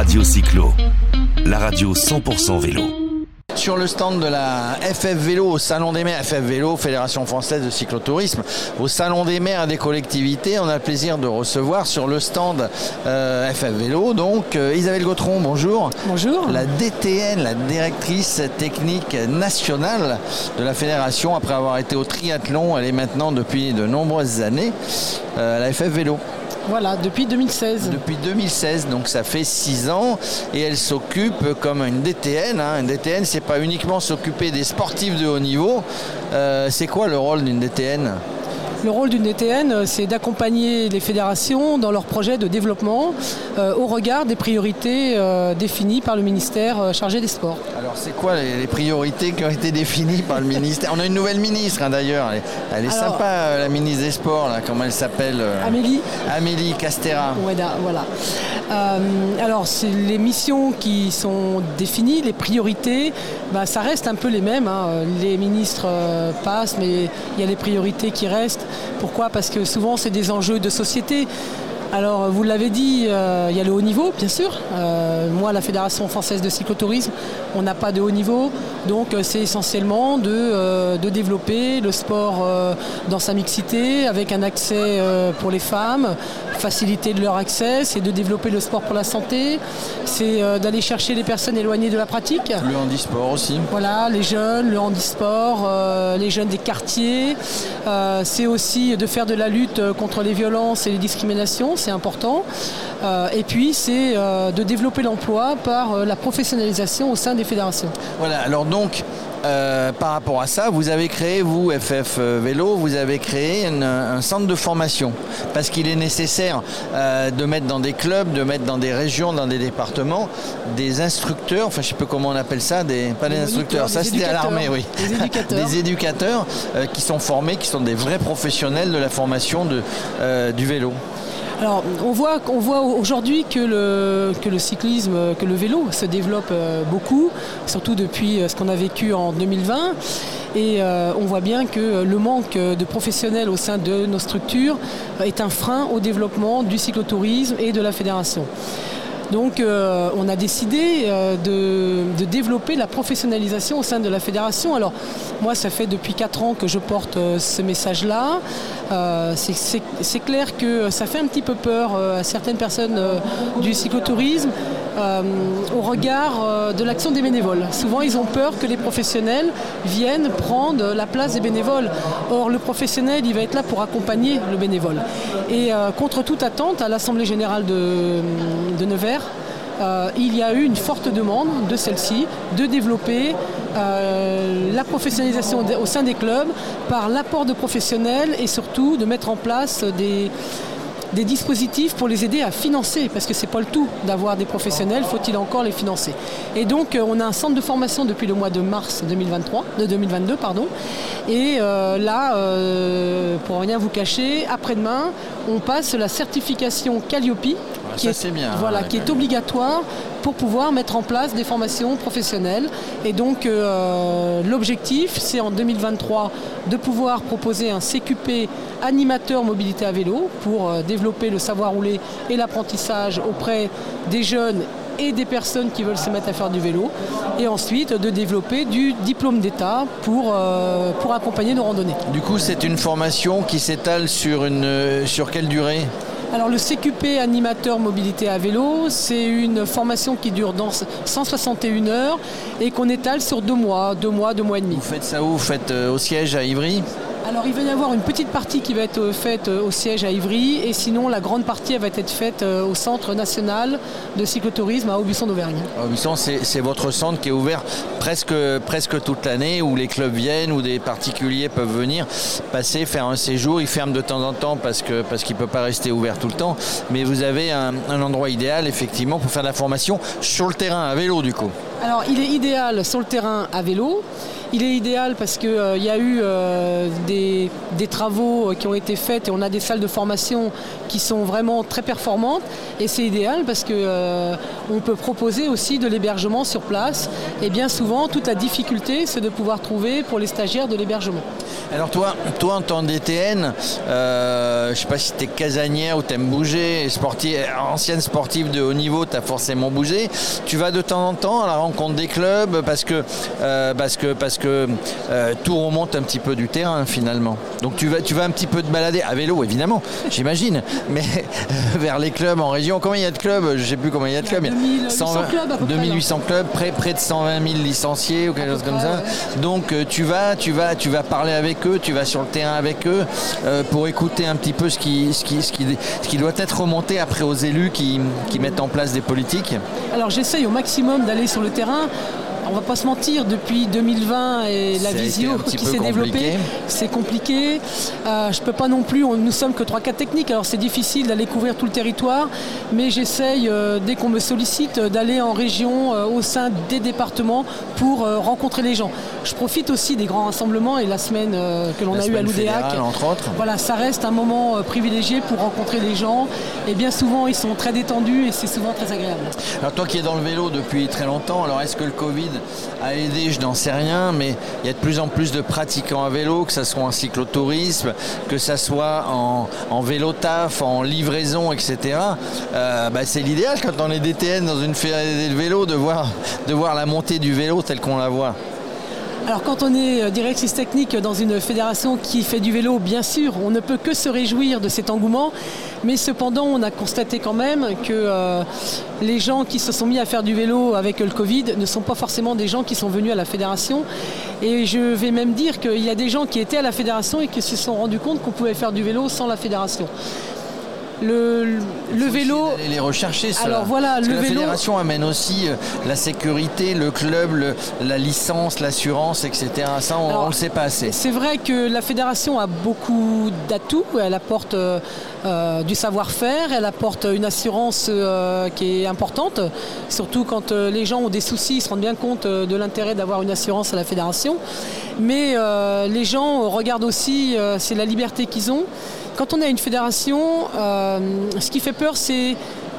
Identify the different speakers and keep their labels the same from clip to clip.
Speaker 1: Radio Cyclo, la radio 100% vélo.
Speaker 2: Sur le stand de la FF Vélo au Salon des maires, FF Vélo, Fédération française de cyclotourisme, au Salon des maires et des collectivités, on a le plaisir de recevoir sur le stand euh, FF Vélo, donc euh, Isabelle Gautron, bonjour.
Speaker 3: Bonjour.
Speaker 2: La DTN, la directrice technique nationale de la fédération, après avoir été au triathlon, elle est maintenant depuis de nombreuses années euh, à la FF Vélo.
Speaker 3: Voilà, depuis 2016.
Speaker 2: Depuis 2016, donc ça fait 6 ans, et elle s'occupe comme une DTN. Hein. Une DTN, c'est pas uniquement s'occuper des sportifs de haut niveau. Euh, c'est quoi le rôle d'une DTN
Speaker 3: le rôle d'une DTN, euh, c'est d'accompagner les fédérations dans leurs projets de développement euh, au regard des priorités euh, définies par le ministère chargé des sports.
Speaker 2: Alors c'est quoi les, priorités qui ont été définies par le ministère On a une nouvelle ministre hein, d'ailleurs, elle, est sympa la ministre des Sports, là, comment elle s'appelle
Speaker 3: Amélie.
Speaker 2: Amélie Castera.
Speaker 3: voilà. alors c'est les missions qui sont définies, les priorités, bah, ça reste un peu les mêmes. Hein. Les ministres passent, mais il y a les priorités qui restent. Pourquoi? Parce que souvent c'est des enjeux de société. Alors, vous l'avez dit, euh, il y a le haut niveau, bien sûr. Euh, moi, la Fédération française de cyclotourisme, on n'a pas de haut niveau. Donc, euh, c'est essentiellement de, de, développer le sport dans sa mixité, avec un accès pour les femmes, faciliter leur accès, c'est de développer le sport pour la santé, c'est d'aller chercher les personnes éloignées de la pratique.
Speaker 2: Le handisport aussi.
Speaker 3: Voilà, les jeunes, le handisport, les jeunes des quartiers. c'est aussi de faire de la lutte contre les violences et les discriminations c'est important. Euh, et puis, c'est euh, de développer l'emploi par euh, la professionnalisation au sein des fédérations.
Speaker 2: Voilà, alors donc, par rapport à ça, vous avez créé, vous, FF Vélo, vous avez créé un centre de formation. Parce qu'il est nécessaire de mettre dans des clubs, de mettre dans des régions, dans des départements, des instructeurs, enfin je ne sais pas comment on appelle ça, des, pas des, instructeurs, ça c'était à l'armée, oui.
Speaker 3: Des éducateurs.
Speaker 2: des éducateurs qui sont formés, qui sont des vrais professionnels de la formation de, du vélo.
Speaker 3: Alors, on voit, voit aujourd'hui que le, que le cyclisme, que le vélo se développe euh, beaucoup, surtout depuis euh, ce qu'on a vécu en 2020. Et euh, on voit bien que le manque de professionnels au sein de nos structures est un frein au développement du cyclotourisme et de la fédération. Donc euh, on a décidé euh, de, développer la professionnalisation au sein de la fédération. Alors moi ça fait depuis 4 ans que je porte euh, ce message-là. C'est clair que ça fait un petit peu peur à certaines personnes du cyclotourisme au regard de l'action des bénévoles. Souvent ils ont peur que les professionnels viennent prendre la place des bénévoles. Or le professionnel il va être là pour accompagner le bénévole. Et contre toute attente, à l'Assemblée générale de, Nevers, euh, il y a eu une forte demande de celle-ci de développer euh, la professionnalisation au sein des clubs par l'apport de professionnels et surtout de mettre en place des, des dispositifs pour les aider à financer, parce que c'est pas le tout d'avoir des professionnels, faut-il encore les financer. Et donc euh, on a un centre de formation depuis le mois de mars 2023, de 2022, pardon. Et là, pour rien vous cacher, après-demain, on passe la certification Calliope,
Speaker 2: qui, est, bien,
Speaker 3: voilà, qui est obligatoire pour pouvoir mettre en place des formations professionnelles. Et donc euh, l'objectif, c'est en 2023 de pouvoir proposer un CQP animateur mobilité à vélo pour euh, développer le savoir rouler et l'apprentissage auprès des jeunes et des personnes qui veulent se mettre à faire du vélo. Et ensuite de développer du diplôme d'État pour, euh, pour accompagner nos randonnées.
Speaker 2: Du coup, c'est une formation qui s'étale sur, une, sur quelle durée?
Speaker 3: Alors le CQP animateur mobilité à vélo, c'est une formation qui dure dans 161 heures et qu'on étale sur deux mois, deux mois, deux mois et demi.
Speaker 2: Vous faites ça où? Vous faites euh, au siège à Ivry?
Speaker 3: Alors il va y avoir une petite partie qui va être euh, faite euh, au siège à Ivry et sinon la grande partie va être faite au Centre national de cyclotourisme à Aubusson d'Auvergne.
Speaker 2: Aubusson c'est votre centre qui est ouvert presque, presque toute l'année où les clubs viennent, où des particuliers peuvent venir passer, faire un séjour. Ils ferment de temps en temps parce qu'il parce qu'il ne peut pas rester ouvert tout le temps. Mais vous avez un, un endroit idéal effectivement pour faire de la formation sur le terrain à vélo du coup.
Speaker 3: Alors il est idéal sur le terrain à vélo. Il est idéal parce qu'il y a eu des, des, travaux qui ont été faits et on a des salles de formation qui sont vraiment très performantes. Et c'est idéal parce qu'on peut proposer aussi de l'hébergement sur place. Et bien souvent, toute la difficulté, c'est de pouvoir trouver pour les stagiaires de l'hébergement.
Speaker 2: Alors toi, toi en tant que DTN, euh, je ne sais pas si tu es casanière ou tu aimes bouger, ancienne sportive de haut niveau, tu as forcément bougé. Tu vas de temps en temps à la rencontre des clubs euh, parce que, parce que euh, tout remonte un petit peu du terrain finalement. Donc tu vas, tu vas un petit peu te balader à vélo évidemment, j'imagine, mais vers les clubs en région. Combien il y a de clubs? Je ne sais plus combien il y a de clubs. 2800 clubs, près, près de 120 000 licenciés ou quelque chose comme ça. Donc tu vas, tu vas, tu vas parler avec eux, tu vas sur le terrain avec eux pour écouter un petit peu ce qui, ce qui, ce qui, ce qui doit être remonté après aux élus qui, qui mettent en place des politiques
Speaker 3: Alors j'essaye au maximum d'aller sur le terrain on va pas se mentir, depuis 2020 et la visio qui s'est développée, c'est compliqué. Euh, je peux pas non plus, on, nous sommes que 3-4 techniques, alors c'est difficile d'aller couvrir tout le territoire, mais j'essaye, euh, dès qu'on me sollicite, d'aller en région euh, au sein des départements pour rencontrer les gens. Je profite aussi des grands rassemblements et la semaine que l'on a eu à l'Oudéac.
Speaker 2: entre autres.
Speaker 3: Voilà, ça reste un moment privilégié pour rencontrer les gens et bien souvent ils sont très détendus et c'est souvent très agréable.
Speaker 2: Alors toi qui es dans le vélo depuis très longtemps, alors est-ce que le Covid a aidé, je n'en sais rien, mais il y a de plus en plus de pratiquants à vélo, que ce soit en cyclotourisme, que ce soit en, vélo taf, en livraison, etc. Euh, bah, c'est l'idéal quand on est DTN dans une fédération de vélo de voir, de voir la montée du vélo telle qu'on la voit.
Speaker 3: Alors quand on est euh, directrice technique dans une fédération qui fait du vélo, bien sûr, on ne peut que se réjouir de cet engouement, mais cependant on a constaté quand même que euh, les gens qui se sont mis à faire du vélo avec le Covid ne sont pas forcément des gens qui sont venus à la fédération. Et je vais même dire qu'il y a des gens qui étaient à la fédération et qui se sont rendus compte qu'on pouvait faire du vélo sans la fédération
Speaker 2: le, le vélo. les rechercher.
Speaker 3: Alors voilà, le
Speaker 2: la fédération amène aussi euh, la sécurité, le club, la licence, l'assurance, etc. Ça, on ne le sait pas assez.
Speaker 3: C'est vrai que la fédération a beaucoup d'atouts. Elle apporte euh, euh, du savoir-faire, elle apporte une assurance qui est importante, surtout quand les gens ont des soucis, ils se rendent bien compte de l'intérêt d'avoir une assurance à la fédération. Mais les gens regardent aussi, c'est la liberté qu'ils ont. Quand on a une fédération, euh, ce qui fait peur, c'est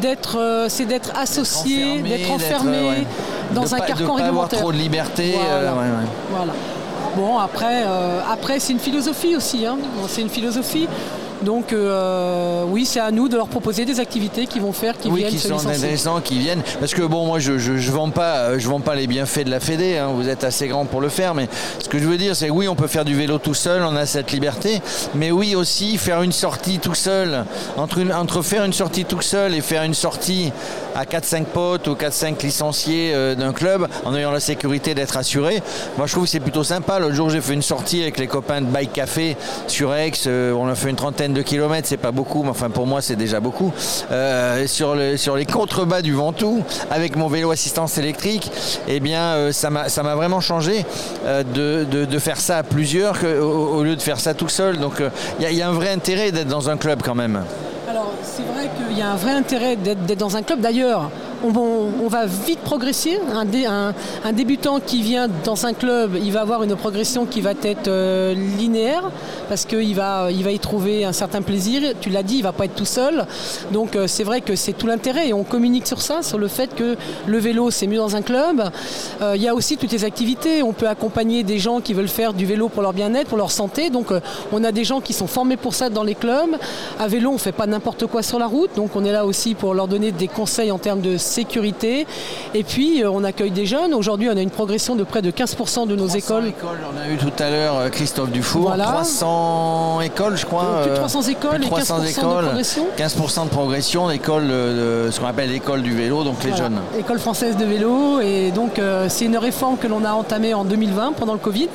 Speaker 3: d'être euh, c'est d'être associé, d'être enfermé, dans un carcan
Speaker 2: de
Speaker 3: pas
Speaker 2: avoir trop de liberté.
Speaker 3: Euh, voilà. Bon, après, après c'est une philosophie aussi. Hein. C'est une philosophie. Donc euh, oui, c'est à nous de leur proposer des activités qui vont faire, qui
Speaker 2: oui,
Speaker 3: viennent
Speaker 2: qui
Speaker 3: sont
Speaker 2: intéressants, qui viennent. Parce que bon, moi, je je, vends pas, euh, je vends pas les bienfaits de la Fédé. Hein. vous êtes assez grand pour le faire, mais ce que je veux dire, c'est oui, on peut faire du vélo tout seul, on a cette liberté, mais oui aussi faire une sortie tout seul. Entre, entre faire une sortie tout seul et faire une sortie à 4-5 potes ou 4-5 licenciés euh, d'un club, en ayant la sécurité d'être assuré, moi je trouve que c'est plutôt sympa. L'autre jour, j'ai fait une sortie avec les copains de Bike Café sur Aix. on a fait une trentaine de kilomètres, c'est pas beaucoup, mais enfin pour moi c'est déjà beaucoup. Euh, sur, les contrebas du Ventoux, avec mon vélo assistance électrique, eh bien euh, ça m'a vraiment changé euh, de, faire ça à plusieurs au, lieu de faire ça tout seul. Donc il y, a un vrai intérêt d'être dans un club quand même.
Speaker 3: Alors c'est vrai qu'il y a un vrai intérêt d'être dans un club. D'ailleurs, on, va vite progresser. Un, débutant qui vient dans un club, il va avoir une progression qui va être euh, linéaire parce qu'il va, il va y trouver un certain plaisir. Tu l'as dit, il ne va pas être tout seul. Donc euh, c'est vrai que c'est tout l'intérêt et on communique sur ça, sur le fait que le vélo c'est mieux dans un club. Euh, il y a aussi toutes les activités. On peut accompagner des gens qui veulent faire du vélo pour leur bien-être, pour leur santé. Donc on a des gens qui sont formés pour ça dans les clubs. À vélo, on ne fait pas n'importe quoi sur la route. Donc on est là aussi pour leur donner des conseils en termes de sécurité. Et puis, euh, on accueille des jeunes. Aujourd'hui, on a une progression de près de 15% de nos écoles.
Speaker 2: écoles. On a eu tout à l'heure euh, Christophe Dufour. 300 écoles, je crois.
Speaker 3: Plus de 300 écoles et 15% écoles, de progression. 15%
Speaker 2: de progression d'écoles, de, ce qu'on appelle l'école du vélo, donc les jeunes.
Speaker 3: École française de vélo. Et donc, euh, c'est une réforme que l'on a entamée en 2020 pendant le Covid.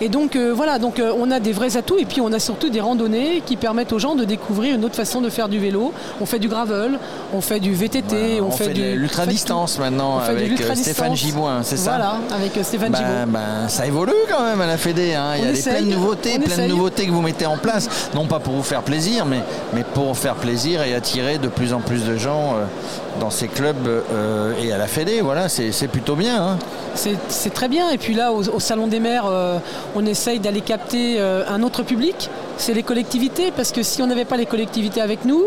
Speaker 3: Et donc, voilà, donc on a des vrais atouts. Et puis, on a surtout des randonnées qui permettent aux gens de découvrir une autre façon de faire du vélo. On fait du gravel, on fait du VTT, on, fait, du
Speaker 2: l'ultra distance maintenant avec Stéphane Gibouin, c'est ça
Speaker 3: Voilà, avec Stéphane
Speaker 2: ben, ben, ça évolue quand même à la Fédé. Hein. Il y a des plein de nouveautés, plein de nouveautés que vous mettez en place, non pas pour vous faire plaisir, mais, mais pour faire plaisir et attirer de plus en plus de gens dans ces clubs et à la Fédé. Voilà, c'est plutôt bien. Hein.
Speaker 3: C'est très bien. Et puis là, au, Salon des maires, on essaye d'aller capter un autre public c'est les collectivités, parce que si on n'avait pas les collectivités avec nous,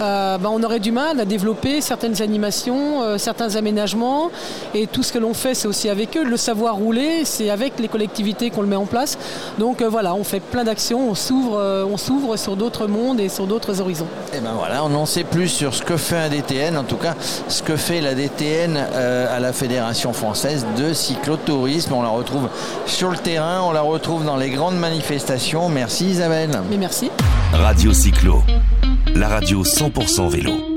Speaker 3: euh, ben, on aurait du mal à développer certaines animations, euh, certains aménagements, et tout ce que l'on fait, c'est aussi avec eux. Le savoir rouler, c'est avec les collectivités qu'on le met en place. Donc euh, voilà, on fait plein d'actions, on s'ouvre, sur d'autres mondes et sur d'autres horizons.
Speaker 2: Et ben voilà, on en sait plus sur ce que fait un DTN, en tout cas ce que fait la DTN à la Fédération française de cyclotourisme. On la retrouve sur le terrain, on la retrouve dans les grandes manifestations. Merci Isabelle.
Speaker 3: Mais merci.
Speaker 1: Radio Cyclo, la radio 100% vélo.